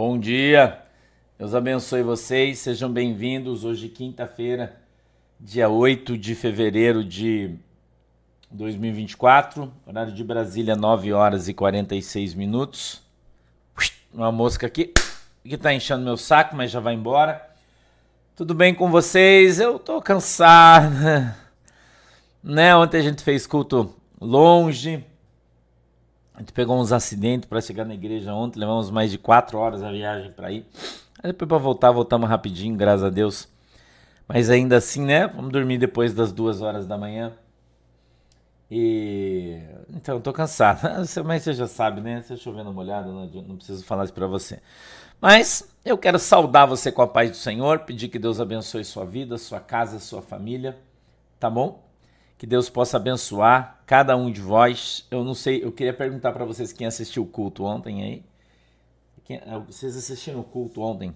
Bom dia, Deus abençoe vocês, sejam bem-vindos. Hoje, quinta-feira, dia 8 de fevereiro de 2024, horário de Brasília, 9 horas e 46 minutos. Uma mosca aqui que tá enchendo meu saco, mas já vai embora. Tudo bem com vocês? Eu tô cansado, né? Ontem a gente fez culto longe a gente pegou uns acidentes para chegar na igreja ontem, levamos mais de quatro horas a viagem para ir. Aí depois para voltar, voltamos rapidinho, graças a Deus. Mas ainda assim, né? Vamos dormir depois das duas horas da manhã. E então tô cansado. Mas você já sabe, né? Você chovendo molhado, não preciso falar isso para você. Mas eu quero saudar você com a paz do Senhor, pedir que Deus abençoe sua vida, sua casa, sua família, tá bom? Que Deus possa abençoar cada um de vós. Eu não sei, eu queria perguntar para vocês quem assistiu o culto ontem aí. Quem, é, vocês assistiram o culto ontem?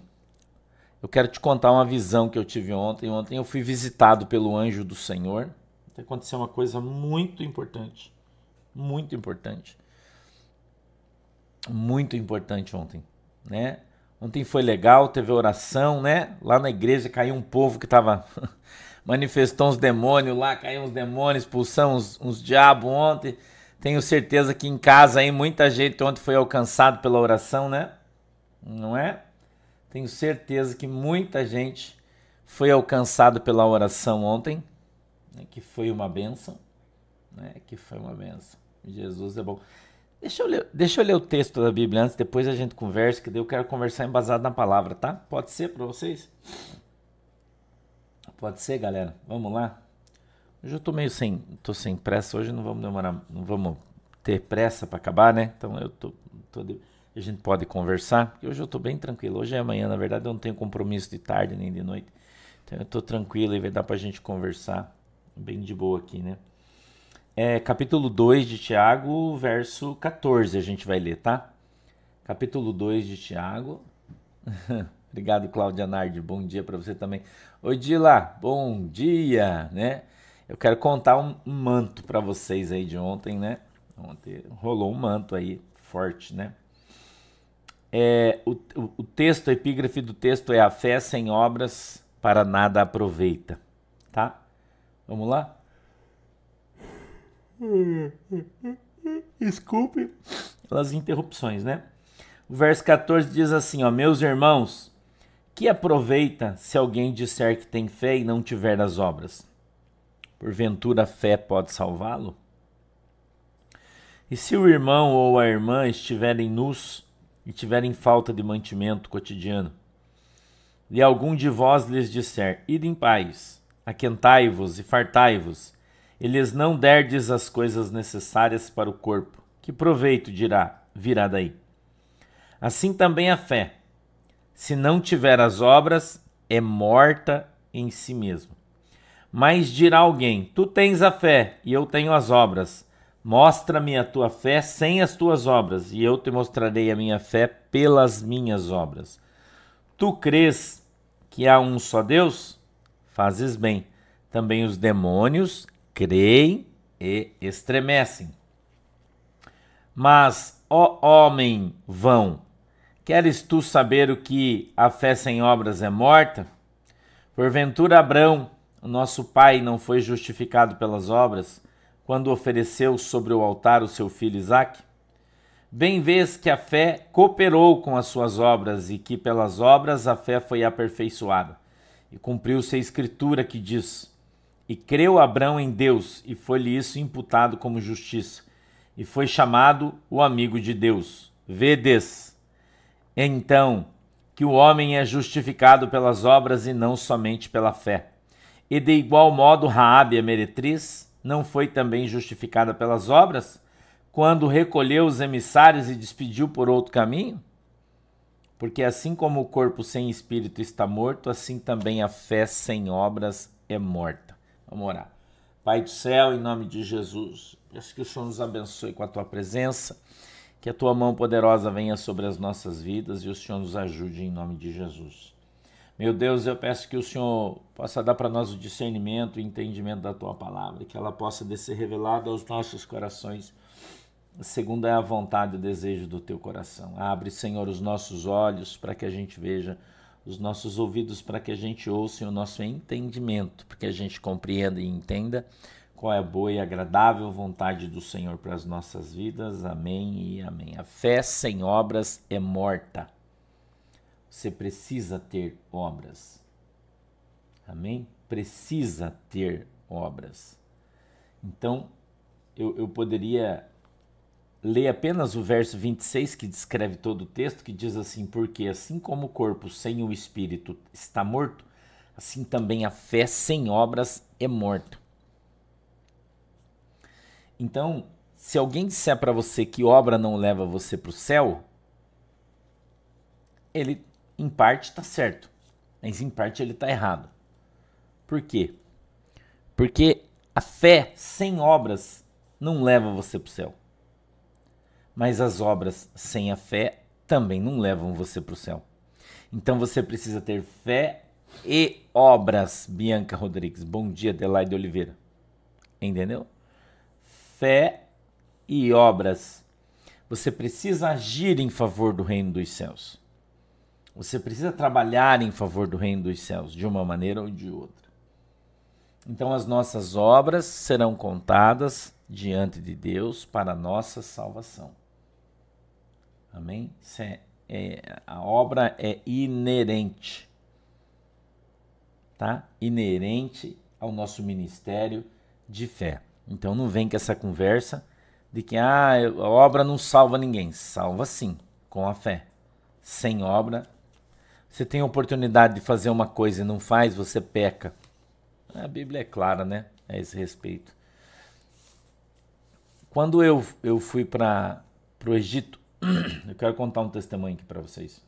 Eu quero te contar uma visão que eu tive ontem. Ontem eu fui visitado pelo anjo do Senhor. Aconteceu uma coisa muito importante. Muito importante. Muito importante ontem, né? Ontem foi legal, teve oração, né? Lá na igreja caiu um povo que estava manifestou uns demônios lá, caiu uns demônios, expulsamos uns, uns diabos ontem. Tenho certeza que em casa aí muita gente ontem foi alcançado pela oração, né? Não é? Tenho certeza que muita gente foi alcançado pela oração ontem, né? que foi uma benção, né? Que foi uma benção. Jesus é bom. Deixa eu, ler, deixa eu ler o texto da Bíblia antes, depois a gente conversa, que daí eu quero conversar embasado na palavra, tá? Pode ser para vocês? Pode ser, galera? Vamos lá? Hoje eu tô meio sem, tô sem pressa, hoje não vamos demorar, não vamos ter pressa para acabar, né? Então eu tô, tô de, a gente pode conversar, hoje eu tô bem tranquilo. Hoje é amanhã, na verdade, eu não tenho compromisso de tarde nem de noite. Então eu tô tranquilo e vai dar pra gente conversar bem de boa aqui, né? É capítulo 2 de Tiago, verso 14, a gente vai ler, tá? Capítulo 2 de Tiago. Obrigado, Cláudia Nardi. Bom dia para você também. Oi, Dila. Bom dia, né? Eu quero contar um, manto para vocês aí de ontem, né? Ontem rolou um manto aí forte, né? É, o, o, texto, a epígrafe do texto é a fé sem obras para nada aproveita, tá? Vamos lá? Desculpe as interrupções, né? O verso 14 diz assim, ó, meus irmãos, que aproveita se alguém disser que tem fé e não tiver as obras? Porventura a fé pode salvá-lo? E se o irmão ou a irmã estiverem nus e tiverem falta de mantimento cotidiano, e algum de vós lhes disser: Ide em paz, aquentai-vos e fartai-vos, e lhes não derdes as coisas necessárias para o corpo, que proveito dirá, virá daí? Assim também a fé se não tiver as obras, é morta em si mesmo. Mas dirá alguém: Tu tens a fé e eu tenho as obras. Mostra-me a tua fé sem as tuas obras, e eu te mostrarei a minha fé pelas minhas obras. Tu crês que há um só Deus? Fazes bem. Também os demônios creem e estremecem. Mas, ó homem vão, Queres tu saber o que a fé sem obras é morta? Porventura Abrão, nosso pai, não foi justificado pelas obras quando ofereceu sobre o altar o seu filho Isaque? Bem vês que a fé cooperou com as suas obras e que pelas obras a fé foi aperfeiçoada. E cumpriu-se a escritura que diz: E creu Abrão em Deus, e foi-lhe isso imputado como justiça, e foi chamado o amigo de Deus. Vedes, então que o homem é justificado pelas obras e não somente pela fé. E de igual modo Raabe, a meretriz, não foi também justificada pelas obras, quando recolheu os emissários e despediu por outro caminho? Porque assim como o corpo sem espírito está morto, assim também a fé sem obras é morta. Vamos orar. Pai do céu, em nome de Jesus, peço que o Senhor nos abençoe com a tua presença que a tua mão poderosa venha sobre as nossas vidas e o Senhor nos ajude em nome de Jesus. Meu Deus, eu peço que o Senhor possa dar para nós o discernimento e entendimento da tua palavra, que ela possa ser revelada aos nossos corações segundo é a vontade e o desejo do teu coração. Abre, Senhor, os nossos olhos para que a gente veja, os nossos ouvidos para que a gente ouça e o nosso entendimento, para que a gente compreenda e entenda qual é a boa e agradável vontade do Senhor para as nossas vidas. Amém e amém. A fé sem obras é morta. Você precisa ter obras. Amém? Precisa ter obras. Então, eu, eu poderia ler apenas o verso 26 que descreve todo o texto, que diz assim: Porque assim como o corpo sem o espírito está morto, assim também a fé sem obras é morta. Então, se alguém disser para você que obra não leva você para o céu, ele em parte está certo, mas em parte ele está errado. Por quê? Porque a fé sem obras não leva você para o céu. Mas as obras sem a fé também não levam você para o céu. Então você precisa ter fé e obras, Bianca Rodrigues. Bom dia, Adelaide Oliveira. Entendeu? Fé e obras. Você precisa agir em favor do reino dos céus. Você precisa trabalhar em favor do reino dos céus, de uma maneira ou de outra. Então as nossas obras serão contadas diante de Deus para a nossa salvação. Amém? É, é, a obra é inerente, tá? Inerente ao nosso ministério de fé. Então não vem com essa conversa de que ah, a obra não salva ninguém. Salva sim, com a fé. Sem obra, você tem a oportunidade de fazer uma coisa e não faz, você peca. A Bíblia é clara, né? A esse respeito. Quando eu, eu fui para o Egito, eu quero contar um testemunho aqui para vocês.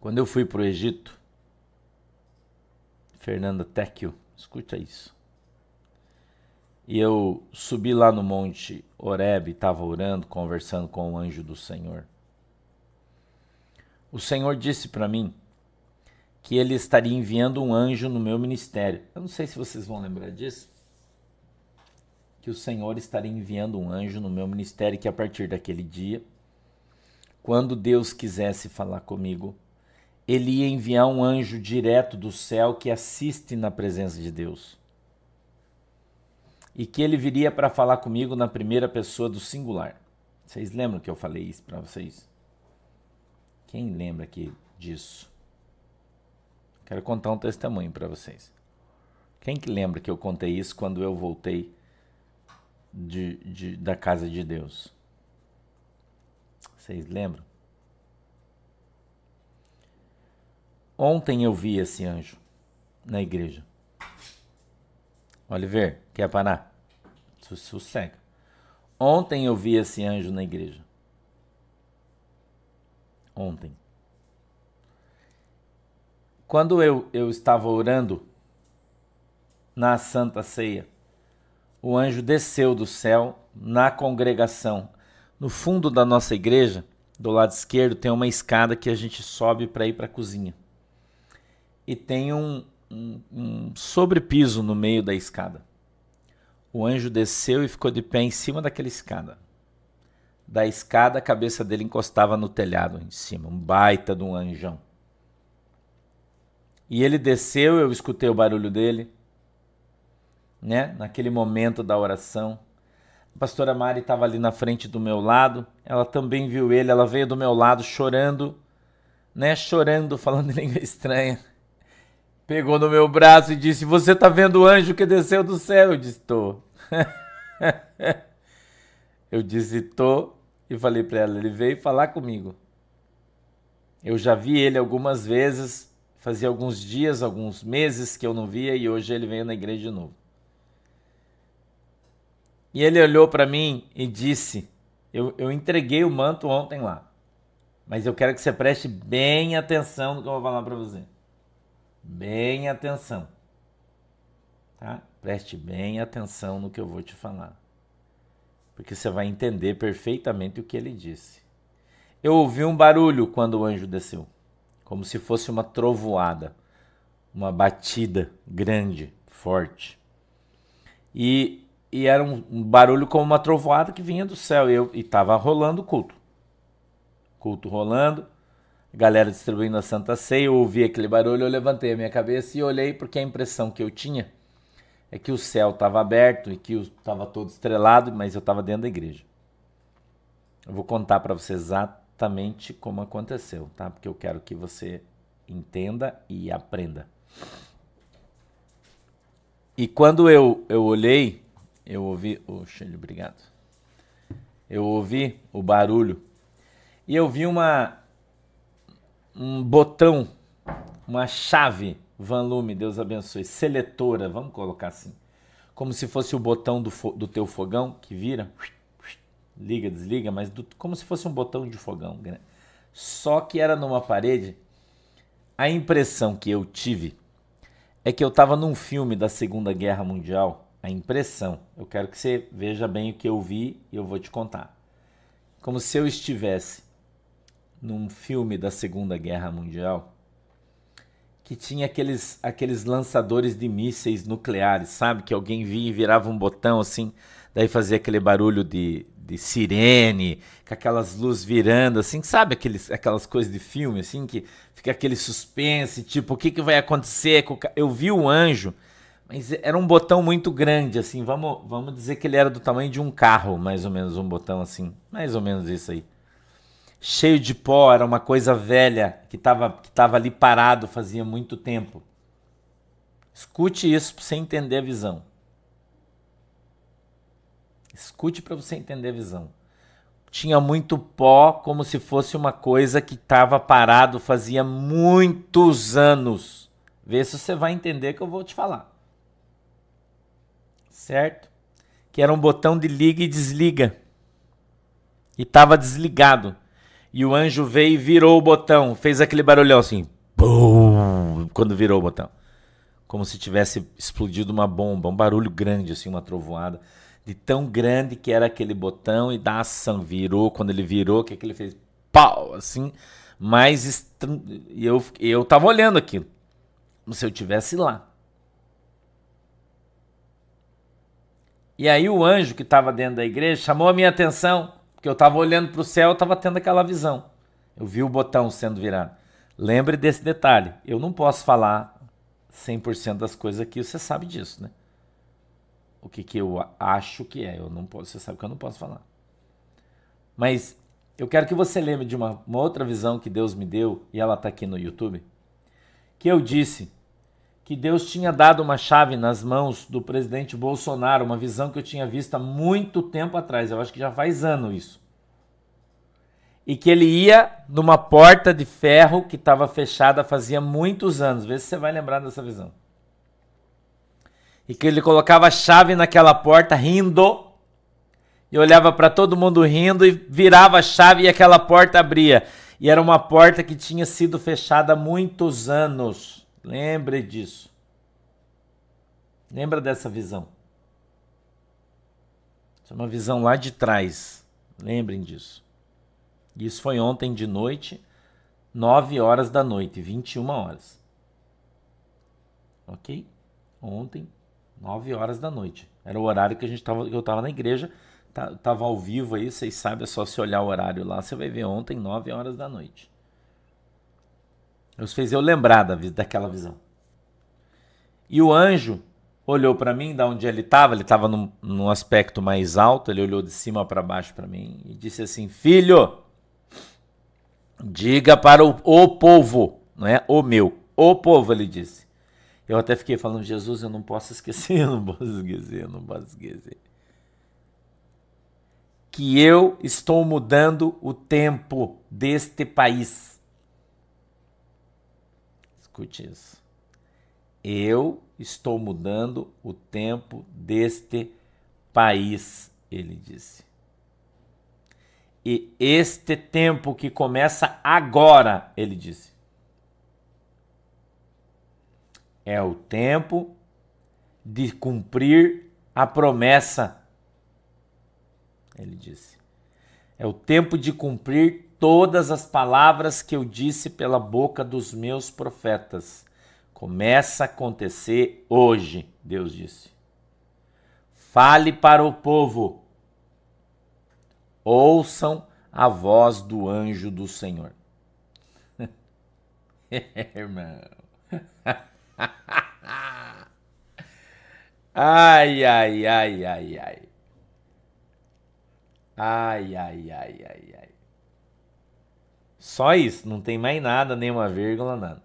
Quando eu fui para o Egito, Fernanda Tecchio, escuta isso. E eu subi lá no monte Oreb, estava orando, conversando com o anjo do Senhor. O Senhor disse para mim que ele estaria enviando um anjo no meu ministério. Eu não sei se vocês vão lembrar disso que o Senhor estaria enviando um anjo no meu ministério que a partir daquele dia, quando Deus quisesse falar comigo, ele ia enviar um anjo direto do céu que assiste na presença de Deus. E que ele viria para falar comigo na primeira pessoa do singular. Vocês lembram que eu falei isso para vocês? Quem lembra aqui disso? Quero contar um testemunho para vocês. Quem que lembra que eu contei isso quando eu voltei de, de, da casa de Deus. Vocês lembram? Ontem eu vi esse anjo na igreja. Oliver, quer parar? Sossega. Ontem eu vi esse anjo na igreja. Ontem. Quando eu, eu estava orando na Santa Ceia, o anjo desceu do céu na congregação. No fundo da nossa igreja, do lado esquerdo, tem uma escada que a gente sobe para ir para a cozinha. E tem um, um, um sobrepiso no meio da escada. O anjo desceu e ficou de pé em cima daquela escada. Da escada, a cabeça dele encostava no telhado em cima, um baita de um anjão. E ele desceu, eu escutei o barulho dele né? Naquele momento da oração. A pastora Mari estava ali na frente do meu lado, ela também viu ele, ela veio do meu lado chorando, né? Chorando, falando em língua estranha. Pegou no meu braço e disse: Você está vendo o anjo que desceu do céu? Eu disse: Tô. eu disse: Tô. E falei para ela: Ele veio falar comigo. Eu já vi ele algumas vezes, fazia alguns dias, alguns meses que eu não via, e hoje ele veio na igreja de novo. E ele olhou para mim e disse: eu, eu entreguei o manto ontem lá, mas eu quero que você preste bem atenção no que eu vou falar para você. Bem atenção. Tá? Preste bem atenção no que eu vou te falar. Porque você vai entender perfeitamente o que ele disse. Eu ouvi um barulho quando o anjo desceu, como se fosse uma trovoada, uma batida grande, forte. E e era um, um, barulho como uma trovoada que vinha do céu. E, eu, e tava rolando o culto. Culto rolando, galera distribuindo a Santa Ceia. Eu ouvi aquele barulho, eu levantei a minha cabeça e olhei, porque a impressão que eu tinha é que o céu estava aberto e que estava todo estrelado, mas eu estava dentro da igreja. Eu vou contar para você exatamente como aconteceu, tá? Porque eu quero que você entenda e aprenda. E quando eu, eu olhei, eu ouvi. Oxe, obrigado. Eu ouvi o barulho e eu vi uma um botão, uma chave Van Lume, Deus abençoe, seletora, vamos colocar assim, como se fosse o botão do, do teu fogão que vira, liga, desliga, mas do, como se fosse um botão de fogão. Né? Só que era numa parede. A impressão que eu tive é que eu estava num filme da Segunda Guerra Mundial. A impressão, eu quero que você veja bem o que eu vi e eu vou te contar. Como se eu estivesse num filme da Segunda Guerra Mundial que tinha aqueles, aqueles lançadores de mísseis nucleares, sabe? Que alguém vinha e virava um botão assim, daí fazia aquele barulho de, de sirene, com aquelas luzes virando, assim, sabe aqueles, aquelas coisas de filme, assim, que fica aquele suspense, tipo, o que, que vai acontecer? Eu vi o anjo, mas era um botão muito grande, assim, vamos, vamos dizer que ele era do tamanho de um carro, mais ou menos, um botão assim, mais ou menos isso aí cheio de pó, era uma coisa velha que estava que tava ali parado fazia muito tempo. Escute isso para você entender a visão. Escute para você entender a visão. Tinha muito pó, como se fosse uma coisa que estava parado fazia muitos anos. Vê se você vai entender que eu vou te falar. Certo? Que era um botão de liga e desliga. E estava desligado. E o anjo veio e virou o botão, fez aquele barulhão assim, bum, quando virou o botão. Como se tivesse explodido uma bomba, um barulho grande, assim, uma trovoada. De tão grande que era aquele botão e da ação. Virou, quando ele virou, que aquele fez pau, assim. Mas e eu, eu tava olhando aquilo. Como se eu tivesse lá. E aí o anjo que estava dentro da igreja chamou a minha atenção. Porque eu estava olhando para o céu, eu estava tendo aquela visão. Eu vi o botão sendo virado. Lembre desse detalhe. Eu não posso falar 100% das coisas aqui, você sabe disso, né? O que, que eu acho que é. Eu não posso, você sabe que eu não posso falar. Mas eu quero que você lembre de uma, uma outra visão que Deus me deu, e ela está aqui no YouTube, que eu disse que Deus tinha dado uma chave nas mãos do presidente Bolsonaro, uma visão que eu tinha visto há muito tempo atrás, eu acho que já faz ano isso. E que ele ia numa porta de ferro que estava fechada fazia muitos anos, vê se você vai lembrar dessa visão. E que ele colocava a chave naquela porta rindo, e olhava para todo mundo rindo e virava a chave e aquela porta abria. E era uma porta que tinha sido fechada há muitos anos. Lembre disso. Lembra dessa visão. Isso é uma visão lá de trás. Lembrem disso. Isso foi ontem de noite, 9 horas da noite, 21 horas. Ok? Ontem, 9 horas da noite. Era o horário que a gente tava, que eu estava na igreja. Tá, tava ao vivo aí, vocês sabem, é só se olhar o horário lá, você vai ver ontem, 9 horas da noite. Deus fez eu lembrar da, daquela visão. E o anjo olhou para mim, da onde ele estava, ele estava num, num, aspecto mais alto, ele olhou de cima para baixo para mim e disse assim: Filho, diga para o, o povo, não é o meu, o povo, ele disse. Eu até fiquei falando, Jesus, eu não posso esquecer, eu não posso esquecer, eu não posso esquecer. Que eu estou mudando o tempo deste país. Eu estou mudando o tempo deste país, ele disse. E este tempo que começa agora, ele disse, é o tempo de cumprir a promessa, ele disse. É o tempo de cumprir todas as palavras que eu disse pela boca dos meus profetas. Começa a acontecer hoje, Deus disse. Fale para o povo. Ouçam a voz do anjo do Senhor. Irmão. ai, ai, ai, ai, ai. Ai, ai, ai, ai, ai. Só isso, não tem mais nada, nenhuma vírgula, nada.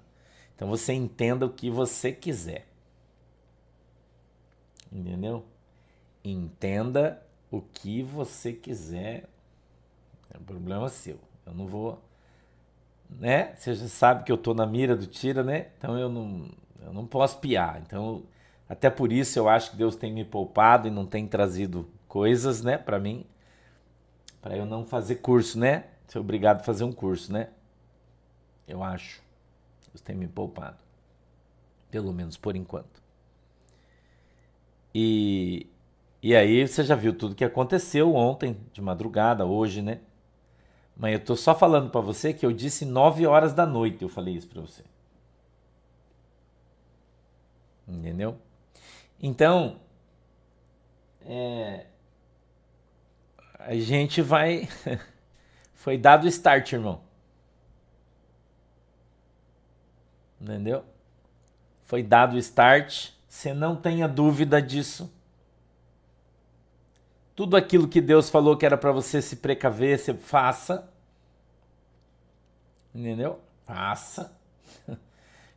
Então você entenda o que você quiser. Entendeu? Entenda o que você quiser. É um problema seu. Eu não vou. Né? Você já sabe que eu tô na mira do tira, né? Então eu não, eu não posso piar. Então, até por isso eu acho que Deus tem me poupado e não tem trazido coisas, né, para mim, para eu não fazer curso, né? Ser obrigado a fazer um curso, né? Eu acho. Deus tem me poupado. Pelo menos por enquanto. E, e aí você já viu tudo que aconteceu ontem, de madrugada, hoje, né? Mas eu tô só falando para você que eu disse 9 horas da noite, eu falei isso para você. Entendeu? Então, é, a gente vai. Foi dado o start, irmão. Entendeu? Foi dado o start. Você não tenha dúvida disso. Tudo aquilo que Deus falou que era para você se precaver, você faça. Entendeu? Faça.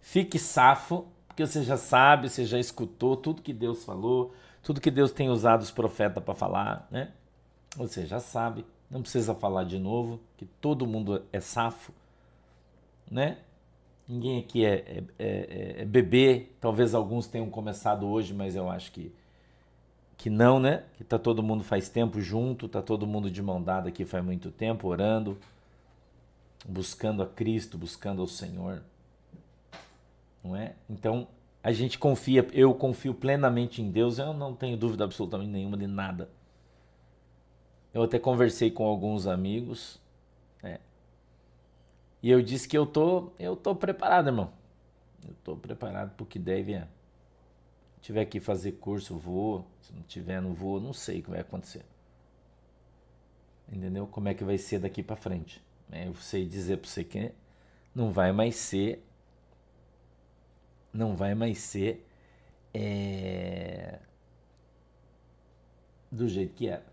Fique safo, porque você já sabe, você já escutou tudo que Deus falou, tudo que Deus tem usado os profetas para falar, né? Você já sabe, não precisa falar de novo, que todo mundo é safo, né? Ninguém aqui é, é, é, é bebê, talvez alguns tenham começado hoje, mas eu acho que que não, né? Que tá todo mundo faz tempo junto, tá todo mundo de mão dada aqui faz muito tempo, orando, buscando a Cristo, buscando ao Senhor. Não é? Então, a gente confia, eu confio plenamente em Deus, eu não tenho dúvida absolutamente nenhuma de nada. Eu até conversei com alguns amigos, né? E eu disse que eu tô, eu tô preparado, irmão. Eu tô preparado pro que deve é tiver que fazer curso, vou. Se não tiver, não vou. Não sei o que vai acontecer. Entendeu? Como é que vai ser daqui para frente. É, eu sei dizer para você que não vai mais ser. Não vai mais ser. É, do jeito que era.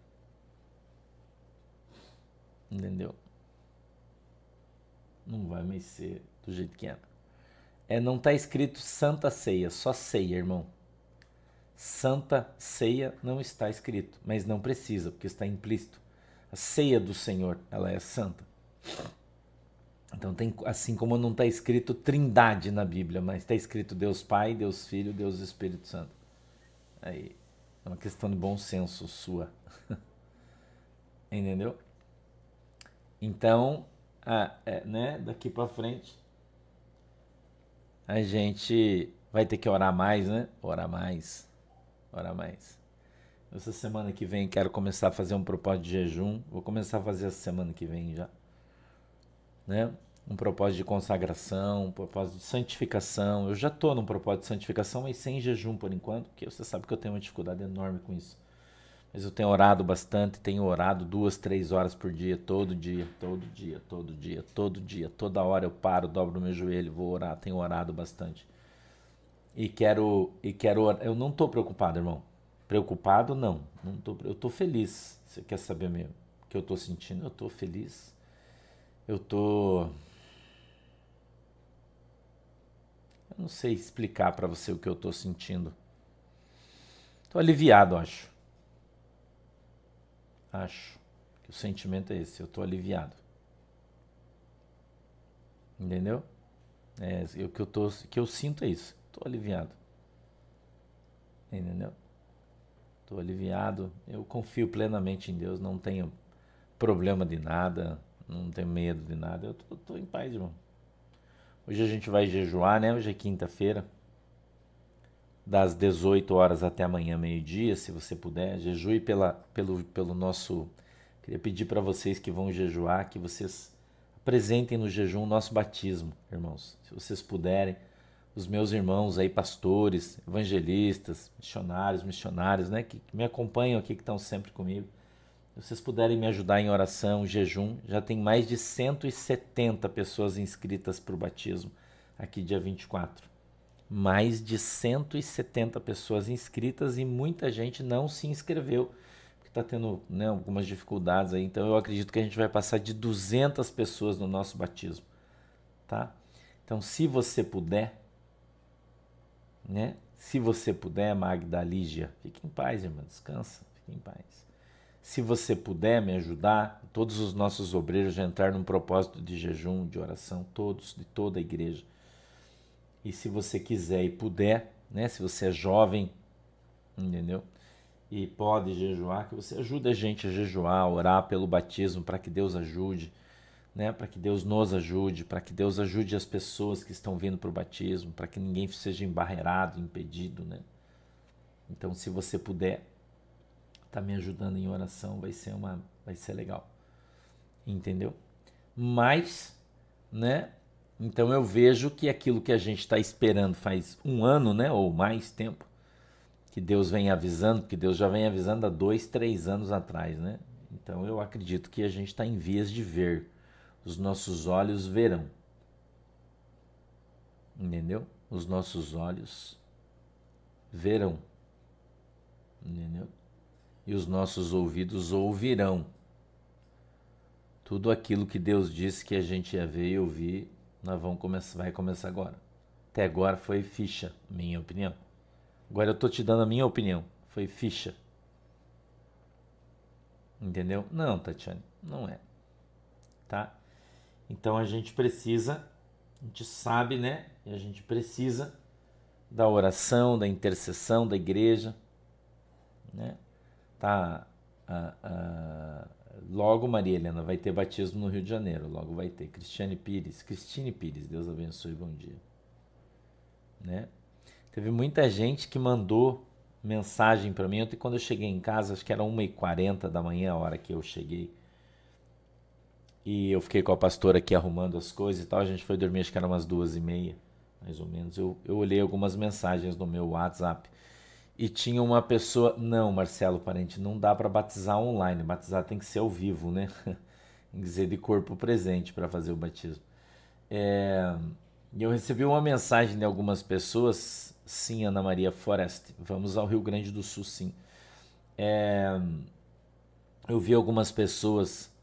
Entendeu? Não vai mais ser do jeito que era. É, não tá escrito Santa Ceia, só ceia, irmão. Santa Ceia não está escrito, mas não precisa, porque está implícito. A ceia do Senhor, ela é santa. Então tem assim como não está escrito Trindade na Bíblia, mas está escrito Deus Pai, Deus Filho, Deus Espírito Santo. Aí é uma questão de bom senso sua. Entendeu? Então, ah, é, né, daqui para frente a gente vai ter que orar mais, né? Orar mais Ora mais. Essa semana que vem quero começar a fazer um propósito de jejum. Vou começar a fazer essa semana que vem já. Né? Um propósito de consagração, um propósito de santificação. Eu já estou num propósito de santificação, mas sem jejum por enquanto, porque você sabe que eu tenho uma dificuldade enorme com isso. Mas eu tenho orado bastante, tenho orado duas, três horas por dia, todo dia, todo dia, todo dia, todo dia, toda hora eu paro, dobro meu joelho, vou orar, tenho orado bastante e quero e quero eu não estou preocupado, irmão. Preocupado não, não tô, eu estou feliz. Você quer saber mesmo o que eu estou sentindo? Eu estou feliz. Eu tô Eu não sei explicar para você o que eu estou sentindo. Estou aliviado, acho. Acho que o sentimento é esse. Eu estou aliviado. Entendeu? É, o que eu, tô, que eu sinto é isso. Estou aliviado. Entendeu? Estou aliviado. Eu confio plenamente em Deus. Não tenho problema de nada. Não tenho medo de nada. Eu estou em paz, irmão. Hoje a gente vai jejuar, né? Hoje é quinta-feira. Das 18 horas até amanhã, meio-dia, se você puder. Jejue pela, pelo, pelo nosso. Queria pedir para vocês que vão jejuar que vocês apresentem no jejum o nosso batismo, irmãos. Se vocês puderem os meus irmãos aí, pastores, evangelistas, missionários, missionários, né, que, que me acompanham aqui, que estão sempre comigo. Se vocês puderem me ajudar em oração, jejum, já tem mais de 170 pessoas inscritas para o batismo aqui dia 24. Mais de 170 pessoas inscritas e muita gente não se inscreveu, porque está tendo né, algumas dificuldades aí. Então eu acredito que a gente vai passar de 200 pessoas no nosso batismo, tá? Então se você puder, né? Se você puder, Magda Lígia, fique em paz, irmã, descansa, fique em paz. Se você puder me ajudar, todos os nossos obreiros já entraram num propósito de jejum, de oração, todos, de toda a igreja. E se você quiser e puder, né, se você é jovem, entendeu? E pode jejuar, que você ajude a gente a jejuar, a orar pelo batismo, para que Deus ajude, né, para que Deus nos ajude, para que Deus ajude as pessoas que estão vindo para o batismo, para que ninguém seja embarreirado, impedido, né? Então, se você puder, tá me ajudando em oração, vai ser uma, vai ser legal, entendeu? Mas, né? Então eu vejo que aquilo que a gente está esperando faz um ano, né, ou mais tempo, que Deus vem avisando, que Deus já vem avisando há dois, três anos atrás, né? Então eu acredito que a gente está em vias de ver, os nossos olhos verão, entendeu? Os nossos olhos verão, entendeu? E os nossos ouvidos ouvirão tudo aquilo que Deus disse que a gente ia ver e ouvir nós vamos começar, vai começar agora. Até agora foi ficha, minha opinião. Agora eu estou te dando a minha opinião. Foi ficha. Entendeu? Não, Tatiane, não é. Tá? Então a gente precisa, a gente sabe, né? E a gente precisa da oração, da intercessão da igreja, né? Tá? A, a, Logo, Maria Helena, vai ter batismo no Rio de Janeiro. Logo vai ter. Cristiane Pires. Cristine Pires, Deus abençoe, bom dia. Né? Teve muita gente que mandou mensagem para mim. Ontem, quando eu cheguei em casa, acho que era 1h40 da manhã, a hora que eu cheguei. E eu fiquei com a pastora aqui arrumando as coisas e tal. A gente foi dormir, acho que era umas duas e meia, mais ou menos. Eu, eu olhei algumas mensagens no meu WhatsApp e tinha uma pessoa. Não, Marcelo Parente, não dá para batizar online. Batizar tem que ser ao vivo, né? tem que ser de corpo presente para fazer o batismo. É, eu recebi uma mensagem de algumas pessoas. Sim, Ana Maria Forest, vamos ao Rio Grande do Sul, sim. É, eu vi algumas pessoas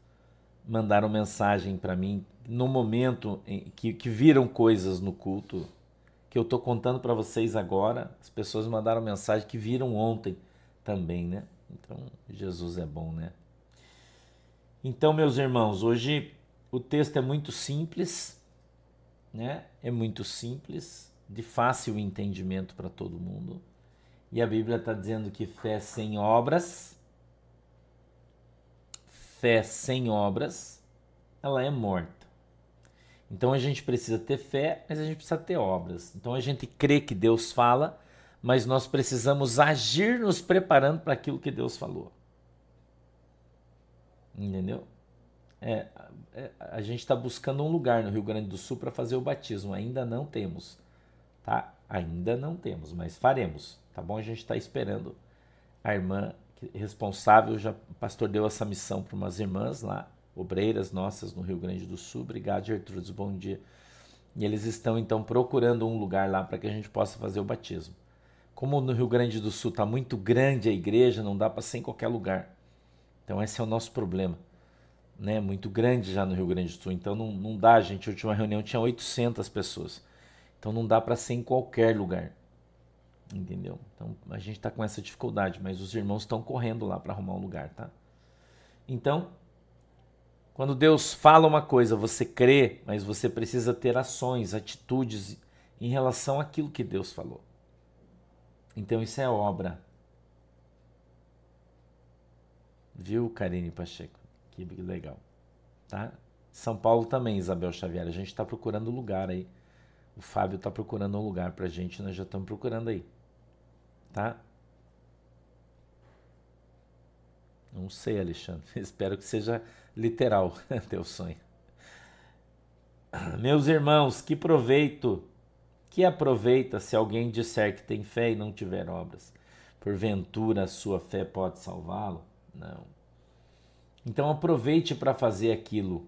mandaram mensagem para mim no momento que, que viram coisas no culto que eu estou contando para vocês agora, as pessoas mandaram mensagem que viram ontem também, né? Então, Jesus é bom, né? Então, meus irmãos, hoje o texto é muito simples, né? É muito simples, de fácil entendimento para todo mundo. E a Bíblia está dizendo que fé sem obras, fé sem obras, ela é morta. Então a gente precisa ter fé, mas a gente precisa ter obras. Então a gente crê que Deus fala, mas nós precisamos agir nos preparando para aquilo que Deus falou. Entendeu? É, é, a gente está buscando um lugar no Rio Grande do Sul para fazer o batismo. Ainda não temos, tá? Ainda não temos, mas faremos, tá bom? A gente está esperando a irmã responsável, já o pastor deu essa missão para umas irmãs lá obreiras nossas no Rio Grande do Sul. Obrigado, Gertrudes, bom dia. E eles estão então procurando um lugar lá para que a gente possa fazer o batismo. Como no Rio Grande do Sul está muito grande a igreja, não dá para ser em qualquer lugar. Então esse é o nosso problema. Né? Muito grande já no Rio Grande do Sul. Então não, não dá, gente. A última reunião tinha 800 pessoas. Então não dá para ser em qualquer lugar. Entendeu? Então a gente está com essa dificuldade, mas os irmãos estão correndo lá para arrumar um lugar, tá? Então, quando Deus fala uma coisa, você crê, mas você precisa ter ações, atitudes em relação àquilo que Deus falou. Então isso é obra. Viu, Karine Pacheco? Que legal. Tá? São Paulo também, Isabel Xavier. A gente está procurando lugar aí. O Fábio está procurando um lugar para a gente, nós já estamos procurando aí. Tá? Não sei, Alexandre. Espero que seja literal teu sonho. Meus irmãos, que proveito, Que aproveita se alguém disser que tem fé e não tiver obras? Porventura a sua fé pode salvá-lo? Não. Então aproveite para fazer aquilo.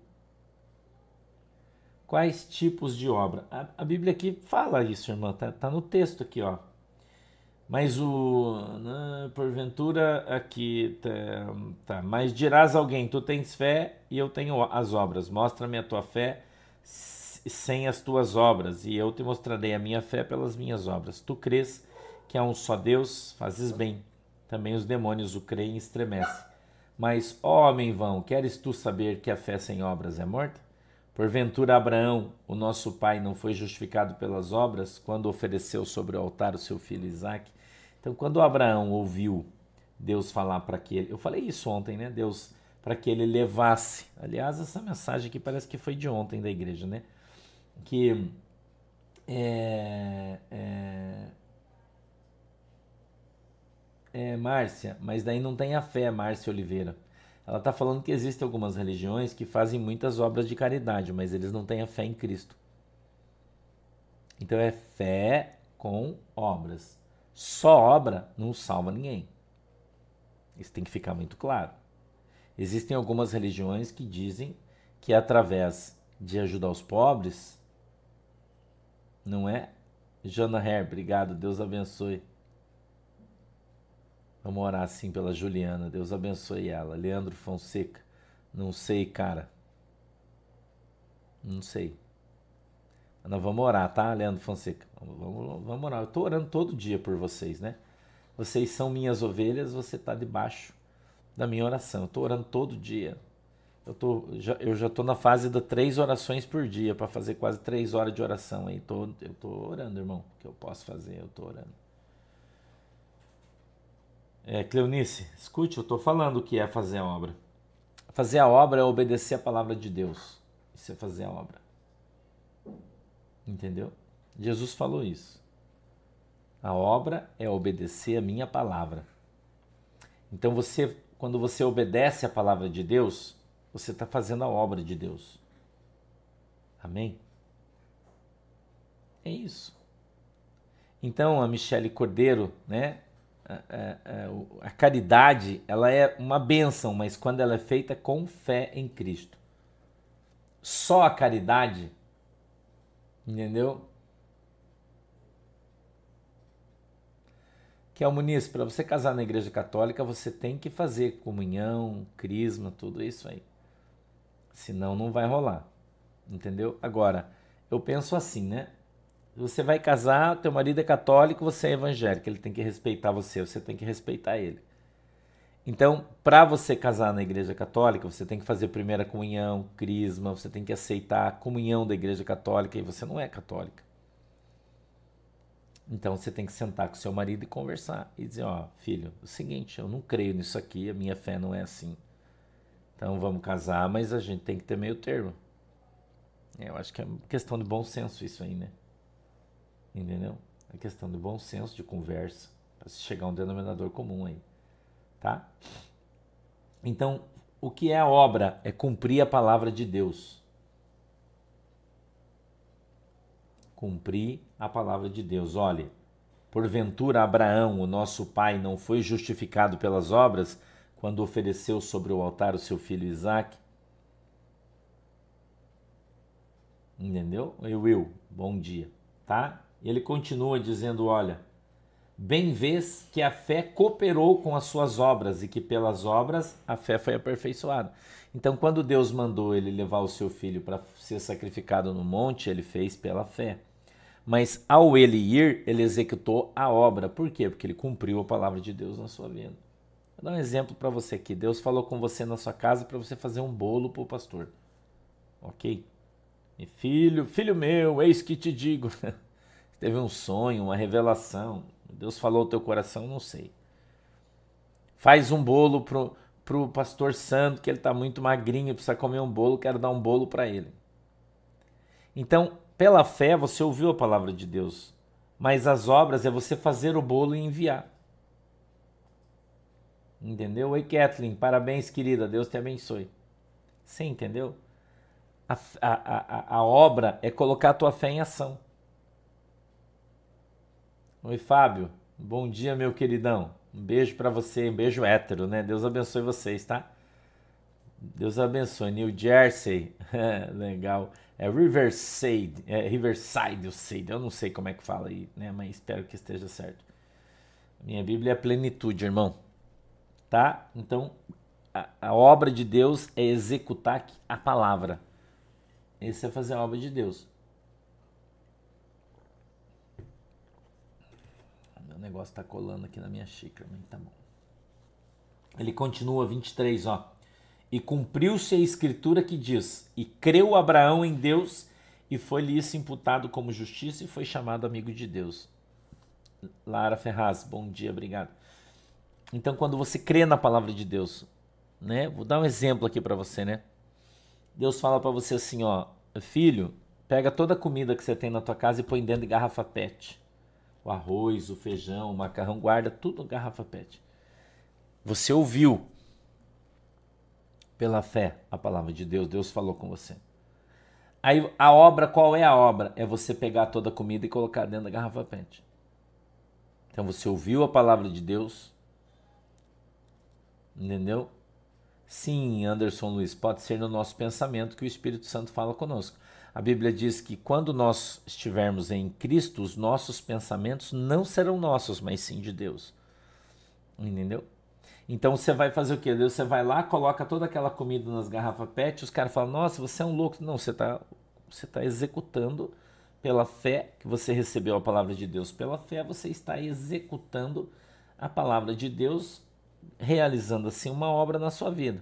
Quais tipos de obra? A, a Bíblia aqui fala isso, irmã, tá, tá no texto aqui, ó. Mas o. Né, porventura aqui. Tá, tá, Mas dirás alguém: Tu tens fé e eu tenho as obras. Mostra-me a tua fé sem as tuas obras, e eu te mostrarei a minha fé pelas minhas obras. Tu crês que há um só Deus, fazes bem. Também os demônios o creem e estremecem. Mas, ó homem vão, queres tu saber que a fé sem obras é morta? Porventura Abraão, o nosso pai, não foi justificado pelas obras quando ofereceu sobre o altar o seu filho Isaque? Então, quando Abraão ouviu Deus falar para que ele. Eu falei isso ontem, né? Deus, para que ele levasse. Aliás, essa mensagem aqui parece que foi de ontem da igreja, né? Que. É, é, é, Márcia, mas daí não tem a fé, Márcia Oliveira. Ela está falando que existem algumas religiões que fazem muitas obras de caridade, mas eles não têm a fé em Cristo. Então é fé com obras. Só obra não salva ninguém. Isso tem que ficar muito claro. Existem algumas religiões que dizem que através de ajudar os pobres, não é? Jana Her, obrigado, Deus abençoe. Vamos orar assim pela Juliana, Deus abençoe ela. Leandro Fonseca, não sei, cara. Não sei. Nós vamos orar, tá, Leandro Fonseca? Vamos, vamos orar. Eu estou orando todo dia por vocês, né? Vocês são minhas ovelhas, você está debaixo da minha oração. Eu estou orando todo dia. Eu, tô, já, eu já estou na fase de três orações por dia, para fazer quase três horas de oração aí. Tô, eu estou orando, irmão. Que eu posso fazer? Eu estou orando. É, Cleonice, escute, eu estou falando o que é fazer a obra. Fazer a obra é obedecer a palavra de Deus. Isso é fazer a obra. Entendeu? Jesus falou isso. A obra é obedecer a minha palavra. Então você, quando você obedece a palavra de Deus, você está fazendo a obra de Deus. Amém? É isso. Então a Michele Cordeiro, né? A, a, a, caridade ela é uma benção, mas quando ela é feita com fé em Cristo. Só a caridade Entendeu? Que é o Muniz, para você casar na igreja católica, você tem que fazer comunhão, crisma, tudo isso aí. Senão não vai rolar. Entendeu? Agora, eu penso assim, né? Você vai casar, teu marido é católico, você é evangélico, ele tem que respeitar você, você tem que respeitar ele. Então, para você casar na Igreja Católica, você tem que fazer primeira comunhão, crisma, você tem que aceitar a comunhão da Igreja Católica e você não é católica. Então você tem que sentar com seu marido e conversar e dizer, ó, filho, é o seguinte, eu não creio nisso aqui, a minha fé não é assim. Então vamos casar, mas a gente tem que ter meio termo. Eu acho que é questão de bom senso isso aí, né? Entendeu? É questão de bom senso, de conversa, para se chegar a um denominador comum aí tá? Então, o que é a obra? É cumprir a palavra de Deus. Cumprir a palavra de Deus. Olhe, porventura Abraão, o nosso pai, não foi justificado pelas obras quando ofereceu sobre o altar o seu filho Isaque? Entendeu? Eu, Will, bom dia, tá? E ele continua dizendo: olha, Bem vês que a fé cooperou com as suas obras e que pelas obras a fé foi aperfeiçoada. Então, quando Deus mandou ele levar o seu filho para ser sacrificado no monte, ele fez pela fé. Mas ao ele ir, ele executou a obra. Por quê? Porque ele cumpriu a palavra de Deus na sua vida. Vou dar um exemplo para você aqui. Deus falou com você na sua casa para você fazer um bolo para o pastor. Ok? E filho, filho meu, eis que te digo. Teve um sonho, uma revelação. Deus falou ao teu coração, não sei. Faz um bolo pro, pro pastor santo, que ele está muito magrinho, precisa comer um bolo, quero dar um bolo para ele. Então, pela fé, você ouviu a palavra de Deus, mas as obras é você fazer o bolo e enviar. Entendeu? Oi, Kathleen, parabéns, querida, Deus te abençoe. Você entendeu? A, a, a, a obra é colocar a tua fé em ação. Oi, Fábio. Bom dia, meu queridão. Um beijo para você, um beijo hétero, né? Deus abençoe vocês, tá? Deus abençoe. New Jersey, legal. É Riverside, é Riverside, eu sei, eu não sei como é que fala aí, né? Mas espero que esteja certo. Minha Bíblia é plenitude, irmão. Tá? Então, a, a obra de Deus é executar a palavra. Esse é fazer a obra de Deus. Meu negócio está colando aqui na minha xícara, mas tá bom. Ele continua 23, ó. E cumpriu-se a escritura que diz: E creu Abraão em Deus, e foi-lhe isso imputado como justiça, e foi chamado amigo de Deus. Lara Ferraz, bom dia, obrigado. Então, quando você crê na palavra de Deus, né? Vou dar um exemplo aqui para você, né? Deus fala para você assim, ó, filho, pega toda a comida que você tem na tua casa e põe dentro de garrafa PET. O arroz, o feijão, o macarrão, guarda tudo em garrafa PET. Você ouviu pela fé a palavra de Deus, Deus falou com você. Aí a obra, qual é a obra? É você pegar toda a comida e colocar dentro da garrafa PET. Então você ouviu a palavra de Deus, entendeu? Sim, Anderson Luiz, pode ser no nosso pensamento que o Espírito Santo fala conosco. A Bíblia diz que quando nós estivermos em Cristo, os nossos pensamentos não serão nossos, mas sim de Deus. Entendeu? Então você vai fazer o quê? Você vai lá, coloca toda aquela comida nas garrafas PET, os caras falam, nossa, você é um louco. Não, você está você tá executando pela fé que você recebeu a palavra de Deus. Pela fé você está executando a palavra de Deus realizando assim uma obra na sua vida.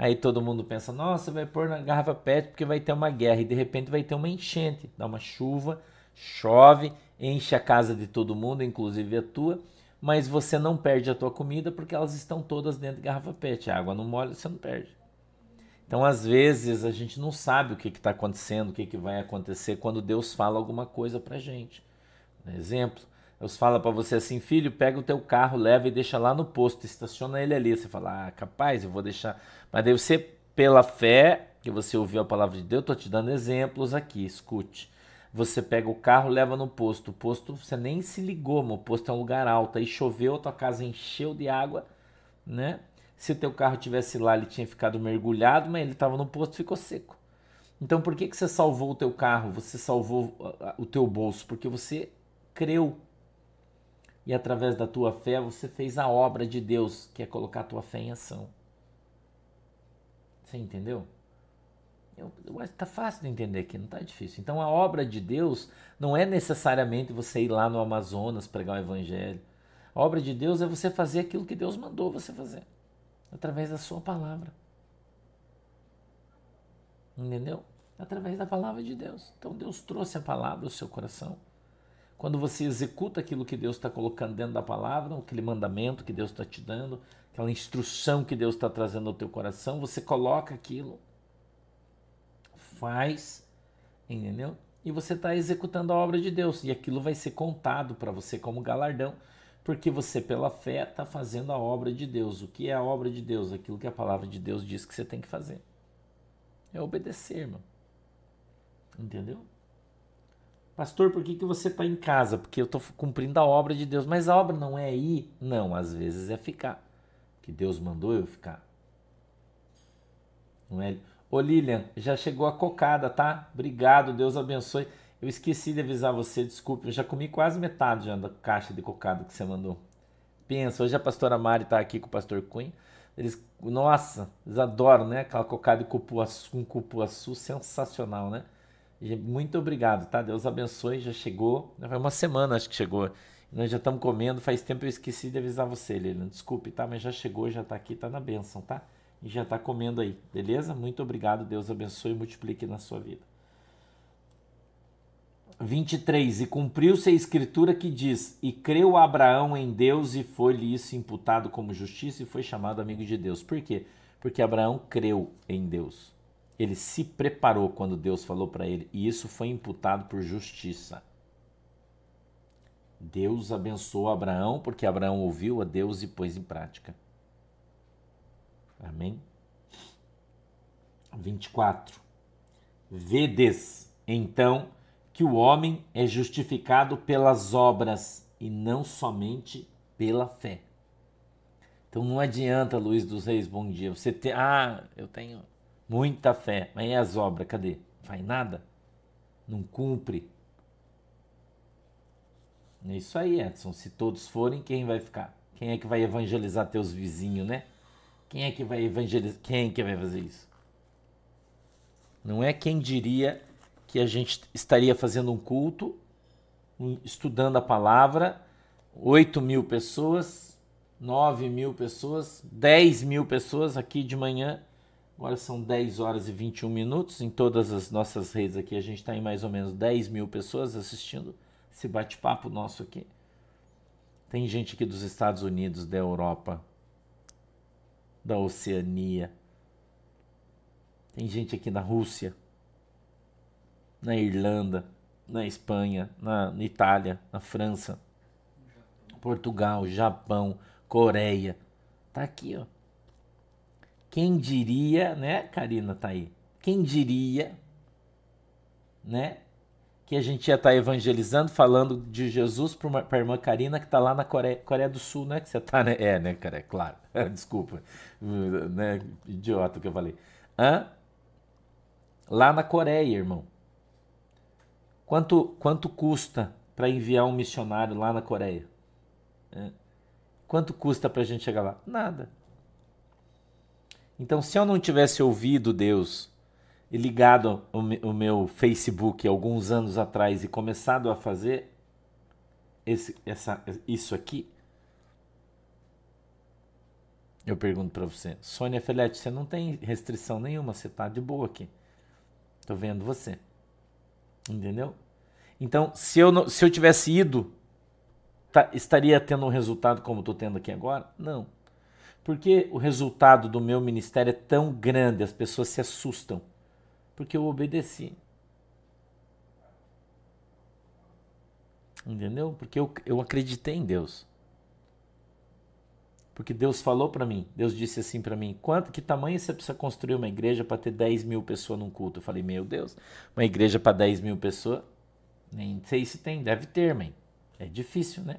Aí todo mundo pensa, nossa, vai pôr na garrafa PET porque vai ter uma guerra e de repente vai ter uma enchente, dá uma chuva, chove, enche a casa de todo mundo, inclusive a tua, mas você não perde a tua comida porque elas estão todas dentro de garrafa PET. A água não molha, você não perde. Então, às vezes, a gente não sabe o que está acontecendo, o que, que vai acontecer quando Deus fala alguma coisa para gente. Exemplo, Deus fala para você assim, filho, pega o teu carro, leva e deixa lá no posto, estaciona ele ali. Você fala, ah, capaz, eu vou deixar. Mas daí você, pela fé que você ouviu a palavra de Deus, eu tô te dando exemplos aqui, escute. Você pega o carro, leva no posto. O posto você nem se ligou, mas o posto é um lugar alto. Aí choveu, tua casa encheu de água, né? Se o teu carro tivesse lá, ele tinha ficado mergulhado, mas ele estava no posto, ficou seco. Então, por que, que você salvou o teu carro? Você salvou o teu bolso? Porque você creu e através da tua fé você fez a obra de Deus, que é colocar a tua fé em ação. Você entendeu? Está fácil de entender aqui, não está difícil. Então a obra de Deus não é necessariamente você ir lá no Amazonas pregar o Evangelho. A obra de Deus é você fazer aquilo que Deus mandou você fazer, através da sua palavra. Entendeu? Através da palavra de Deus. Então Deus trouxe a palavra ao seu coração. Quando você executa aquilo que Deus está colocando dentro da palavra, aquele mandamento que Deus está te dando, aquela instrução que Deus está trazendo ao teu coração, você coloca aquilo, faz, entendeu? E você está executando a obra de Deus. E aquilo vai ser contado para você como galardão, porque você, pela fé, está fazendo a obra de Deus. O que é a obra de Deus? Aquilo que a palavra de Deus diz que você tem que fazer. É obedecer, irmão. Entendeu? Pastor, por que, que você está em casa? Porque eu estou cumprindo a obra de Deus. Mas a obra não é ir? Não, às vezes é ficar. Que Deus mandou eu ficar. Não é? Ô Lilian, já chegou a cocada, tá? Obrigado, Deus abençoe. Eu esqueci de avisar você, desculpe. Eu já comi quase metade já da caixa de cocada que você mandou. Pensa, hoje a pastora Mari está aqui com o pastor Cunha. Eles, nossa, eles adoram, né? Aquela cocada de cupuaçu, com cupuaçu, sensacional, né? Muito obrigado, tá? Deus abençoe. Já chegou. Foi uma semana, acho que chegou. Nós já estamos comendo. Faz tempo eu esqueci de avisar você, Lilian. Desculpe, tá? Mas já chegou, já está aqui, está na bênção, tá? E já está comendo aí, beleza? Muito obrigado. Deus abençoe e multiplique na sua vida. 23. E cumpriu-se a escritura que diz: E creu Abraão em Deus, e foi-lhe isso imputado como justiça, e foi chamado amigo de Deus. Por quê? Porque Abraão creu em Deus. Ele se preparou quando Deus falou para ele, e isso foi imputado por justiça. Deus abençoou Abraão porque Abraão ouviu a Deus e pôs em prática. Amém? 24. Vedes, então, que o homem é justificado pelas obras e não somente pela fé. Então não adianta, Luiz dos Reis, bom dia. Você tem, ah, eu tenho muita fé, mas e as obras, cadê? Faz nada? Não cumpre? É isso aí, Edson. Se todos forem, quem vai ficar? Quem é que vai evangelizar teus vizinhos, né? Quem é que vai evangelizar? Quem é que vai fazer isso? Não é quem diria que a gente estaria fazendo um culto, estudando a palavra, 8 mil pessoas, 9 mil pessoas, 10 mil pessoas aqui de manhã. Agora são 10 horas e 21 minutos. Em todas as nossas redes aqui, a gente está em mais ou menos 10 mil pessoas assistindo esse bate-papo nosso aqui. Tem gente aqui dos Estados Unidos, da Europa, da Oceania. Tem gente aqui na Rússia, na Irlanda, na Espanha, na, na Itália, na França, Portugal, Japão, Coreia. Tá aqui, ó. Quem diria, né, Karina tá aí. Quem diria, né, que a gente ia estar tá evangelizando, falando de Jesus para a irmã Karina que está lá na Coreia, Coreia, do Sul, né? Que você está, né? É, né, cara? É claro. Desculpa, né? Idiota que eu falei. Hã? Lá na Coreia, irmão. Quanto, quanto custa para enviar um missionário lá na Coreia? Quanto custa para a gente chegar lá? Nada. Então, se eu não tivesse ouvido Deus e ligado o, meu Facebook alguns anos atrás e começado a fazer esse, essa, isso aqui, eu pergunto para você, Sônia Felete, você não tem restrição nenhuma, você tá de boa aqui. Tô vendo você. Entendeu? Então, se eu, se eu tivesse ido, tá, estaria tendo um resultado como estou tendo aqui agora? Não. Porque o resultado do meu ministério é tão grande, as pessoas se assustam porque eu obedeci. Entendeu? Porque eu, eu acreditei em Deus. Porque Deus falou para mim, Deus disse assim para mim: quanto, que tamanho você precisa construir uma igreja para ter 10 mil pessoas num culto? Eu falei: meu Deus, uma igreja para 10 mil pessoas? Nem sei se tem, deve ter, mãe. É difícil, né?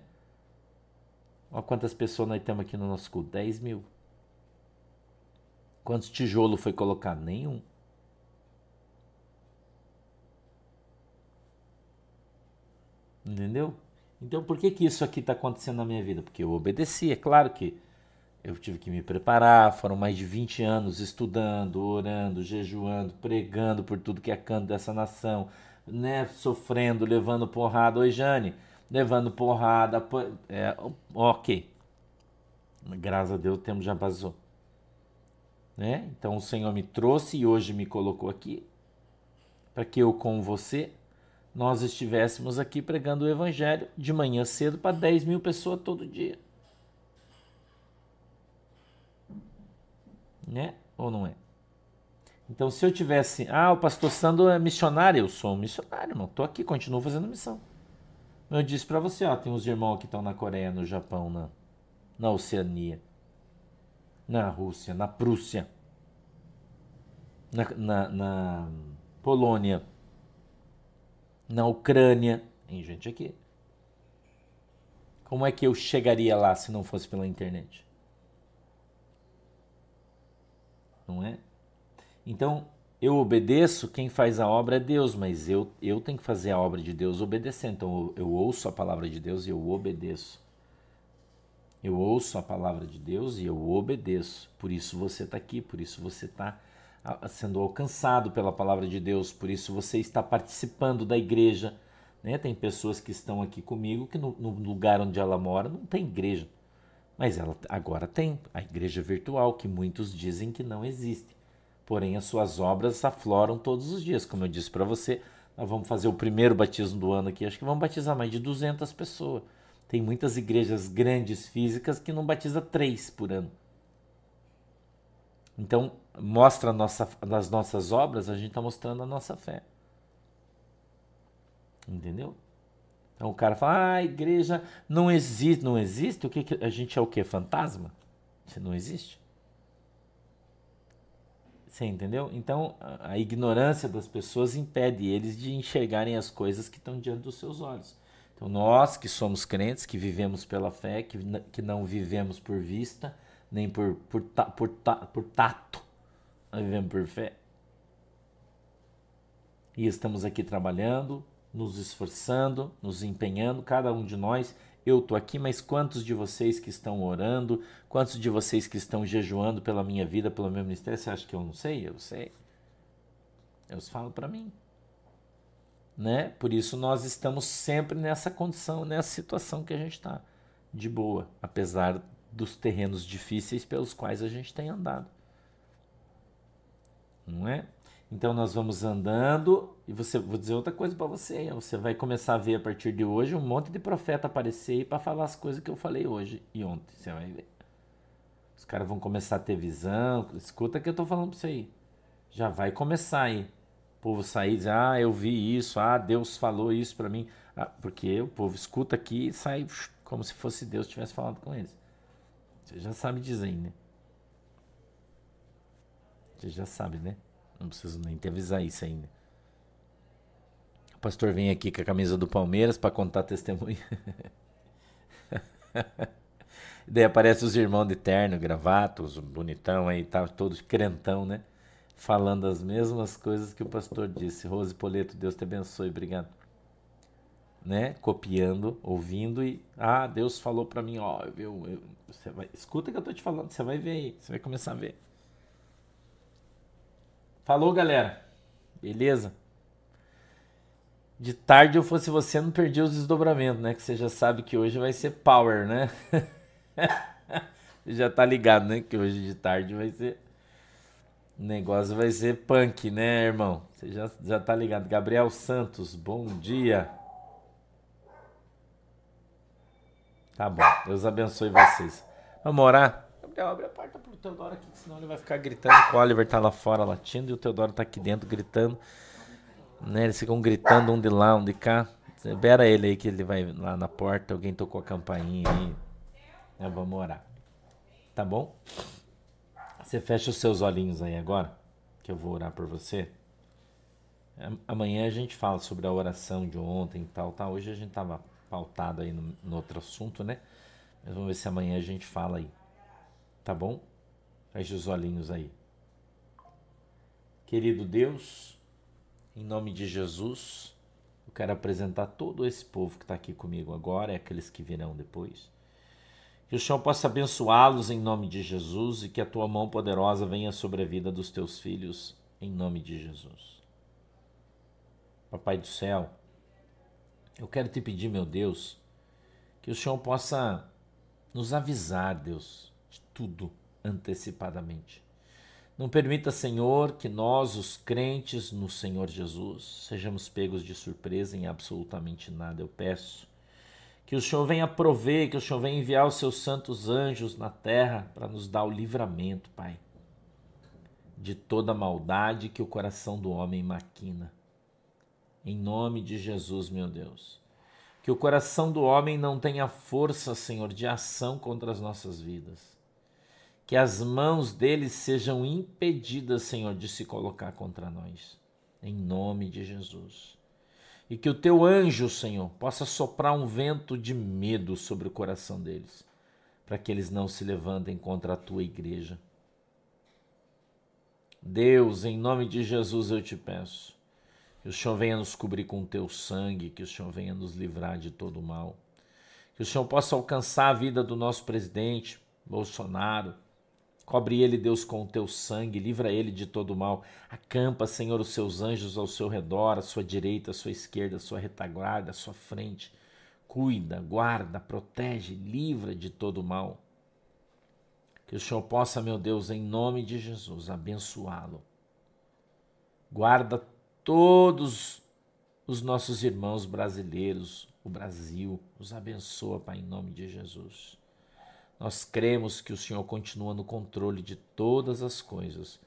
Olha quantas pessoas nós temos aqui no nosso culto: 10 mil. Quantos tijolos foi colocado? Nenhum. Entendeu? Então por que, que isso aqui está acontecendo na minha vida? Porque eu obedeci, é claro que eu tive que me preparar, foram mais de 20 anos estudando, orando, jejuando, pregando por tudo que é canto dessa nação, né? Sofrendo, levando porrada. Oi, Jane, levando porrada. É, ok. Graças a Deus o tempo já passou. Né? Então o Senhor me trouxe e hoje me colocou aqui para que eu com você nós estivéssemos aqui pregando o Evangelho de manhã cedo para 10 mil pessoas todo dia. Né? Ou não é? Então, se eu tivesse, ah, o pastor Sandro é missionário, eu sou um missionário, irmão. Estou aqui, continuo fazendo missão. Eu disse para você, ó, tem uns irmãos que estão na Coreia, no Japão, na, na Oceania, na Rússia, na Prússia, na, na, na Polônia na Ucrânia, tem gente aqui. Como é que eu chegaria lá se não fosse pela internet? Não é? Então, eu obedeço, quem faz a obra é Deus, mas eu, eu tenho que fazer a obra de Deus obedecendo. Então, eu, eu ouço a palavra de Deus e eu obedeço. Eu ouço a palavra de Deus e eu obedeço. Por isso você está aqui, por isso você está sendo alcançado pela palavra de Deus, por isso você está participando da igreja. Né? Tem pessoas que estão aqui comigo que no, no lugar onde ela mora não tem igreja, mas ela agora tem a igreja virtual, que muitos dizem que não existe. Porém, as suas obras afloram todos os dias. Como eu disse para você, nós vamos fazer o primeiro batismo do ano aqui. Acho que vamos batizar mais de 200 pessoas. Tem muitas igrejas grandes físicas que não batiza três por ano. Então, mostra nossa, nas nossas obras, a gente está mostrando a nossa fé. Entendeu? Então o cara fala, ah, a igreja não existe. Não existe? O que, que a gente é o que? Fantasma? Você não existe? Você entendeu? Então a, ignorância das pessoas impede eles de enxergarem as coisas que estão diante dos seus olhos. Então, nós que somos crentes, que vivemos pela fé, que, que não vivemos por vista, nem por, por, por, por tato, nós vivemos por fé. E estamos aqui trabalhando, nos esforçando, nos empenhando, cada um de nós. Eu estou aqui, mas quantos de vocês que estão orando, quantos de vocês que estão jejuando pela minha vida, pelo meu ministério, você acha que eu não sei? Eu sei. Eu falo para mim né? Por isso nós estamos sempre nessa condição, nessa situação que a gente está, de boa, apesar dos terrenos difíceis pelos quais a gente tem andado. Não é? Então nós vamos andando e você vou dizer outra coisa para você, você vai começar a ver a partir de hoje um monte de profeta aparecer para falar as coisas que eu falei hoje e ontem, você vai ver. Os caras vão começar a ter visão, escuta o que eu estou falando para você aí. Já vai começar aí o povo sair e dizer, ah, eu vi isso, ah, Deus falou isso para mim. Ah, porque o povo escuta aqui e sai como se fosse Deus tivesse falado com eles. Você já sabe dizer, né? Você já sabe, né? Não preciso nem te avisar isso ainda. O pastor vem aqui com a camisa do Palmeiras para contar testemunho. Daí aparece os irmãos de terno, gravatos, bonitão aí, tá, todos crentão, né? falando as mesmas coisas que o pastor disse. Rose Poleto, Deus te abençoe, obrigado. Né? Copiando, ouvindo e ah, Deus falou para mim, ó, eu, eu, você vai, escuta que eu tô te falando, você vai ver aí, você vai começar a ver. Falou, galera. Beleza? De tarde eu fosse você, não perdi os desdobramentos, né? Que você já sabe que hoje vai ser power, né? já tá ligado, né? Que hoje de tarde vai ser o negócio vai ser punk, né, irmão? Você já, já tá ligado. Gabriel Santos, bom dia. Tá bom, Deus abençoe vocês. Vamos orar? Abre a porta pro Teodoro aqui, senão ele vai ficar gritando. O Oliver tá lá fora latindo e o Teodoro tá aqui dentro gritando. Né? Eles ficam gritando um de lá, um de cá. Espera ele aí que ele vai lá na porta. Alguém tocou a campainha aí. É, vamos orar. Tá bom? Você fecha os seus olhinhos aí agora, que eu vou orar por você. Amanhã a gente fala sobre a oração de ontem e tal, tá? Hoje a gente tava pautado aí no, no outro assunto, né? Mas vamos ver se amanhã a gente fala aí. Tá bom? Feche os olhinhos aí. Querido Deus, em nome de Jesus, eu quero apresentar todo esse povo que está aqui comigo agora e aqueles que virão depois. Que o Senhor possa abençoá-los em nome de Jesus e que a tua mão poderosa venha sobre a vida dos teus filhos em nome de Jesus. Papai do céu, eu quero te pedir, meu Deus, que o Senhor possa nos avisar, Deus, de tudo antecipadamente. Não permita, Senhor, que nós, os crentes no Senhor Jesus, sejamos pegos de surpresa em absolutamente nada. Eu peço que o Senhor venha prover, que o Senhor venha enviar os seus santos anjos na terra para nos dar o livramento, Pai, de toda maldade que o coração do homem maquina. Em nome de Jesus, meu Deus. Que o coração do homem não tenha força, Senhor, de ação contra as nossas vidas. Que as mãos deles sejam impedidas, Senhor, de se colocar contra nós. Em nome de Jesus e que o teu anjo, Senhor, possa soprar um vento de medo sobre o coração deles, para que eles não se levantem contra a tua igreja. Deus, em nome de Jesus eu te peço, que o Senhor venha nos cobrir com o teu sangue, que o Senhor venha nos livrar de todo o mal, que o Senhor possa alcançar a vida do nosso presidente Bolsonaro, Cobre ele, Deus, com o teu sangue, livra ele de todo mal. Acampa, Senhor, os seus anjos ao seu redor, à sua direita, à sua esquerda, à sua retaguarda, à sua frente. Cuida, guarda, protege, livra de todo mal. Que o Senhor possa, meu Deus, em nome de Jesus, abençoá-lo. Guarda todos os nossos irmãos brasileiros, o Brasil, os abençoa, Pai, em nome de Jesus. Nós cremos que o Senhor continua no controle de todas as coisas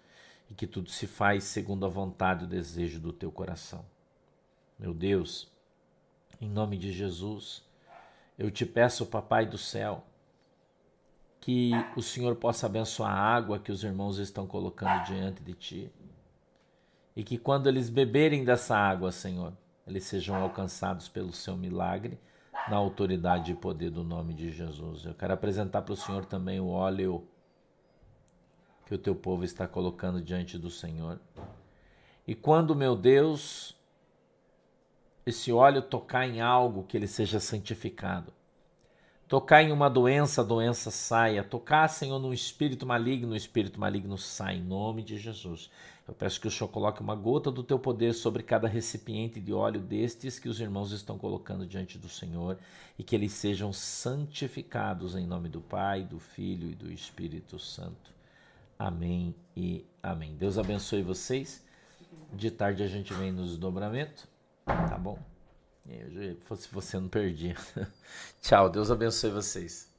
e que tudo se faz segundo a vontade e o desejo do teu coração. Meu Deus, em nome de Jesus, eu te peço, Papai do céu, que o Senhor possa abençoar a água que os irmãos estão colocando diante de ti. E que quando eles beberem dessa água, Senhor, eles sejam alcançados pelo seu milagre, na autoridade e poder do nome de Jesus. Eu quero apresentar para o Senhor também o óleo que o teu povo está colocando diante do Senhor. E quando, meu Deus, esse óleo tocar em algo, que ele seja santificado. Tocar em uma doença, a doença saia. Tocar, Senhor, num espírito maligno, o espírito maligno sai, em nome de Jesus. Eu peço que o Senhor coloque uma gota do teu poder sobre cada recipiente de óleo destes que os irmãos estão colocando diante do Senhor e que eles sejam santificados em nome do Pai, do Filho e do Espírito Santo. Amém e amém. Deus abençoe vocês. De tarde a gente vem no desdobramento, tá bom? Se você não perdi. Tchau, Deus abençoe vocês.